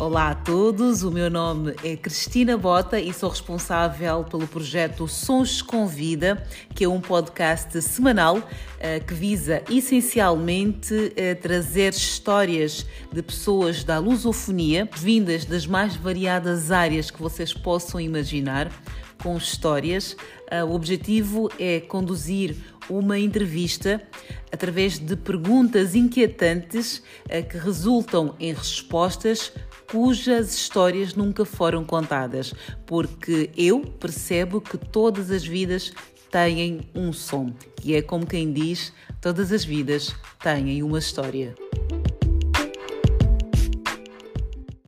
Olá a todos, o meu nome é Cristina Bota e sou responsável pelo projeto Sons Convida, que é um podcast semanal uh, que visa essencialmente uh, trazer histórias de pessoas da lusofonia, vindas das mais variadas áreas que vocês possam imaginar, com histórias. Uh, o objetivo é conduzir uma entrevista através de perguntas inquietantes que resultam em respostas cujas histórias nunca foram contadas, porque eu percebo que todas as vidas têm um som, e é como quem diz: todas as vidas têm uma história.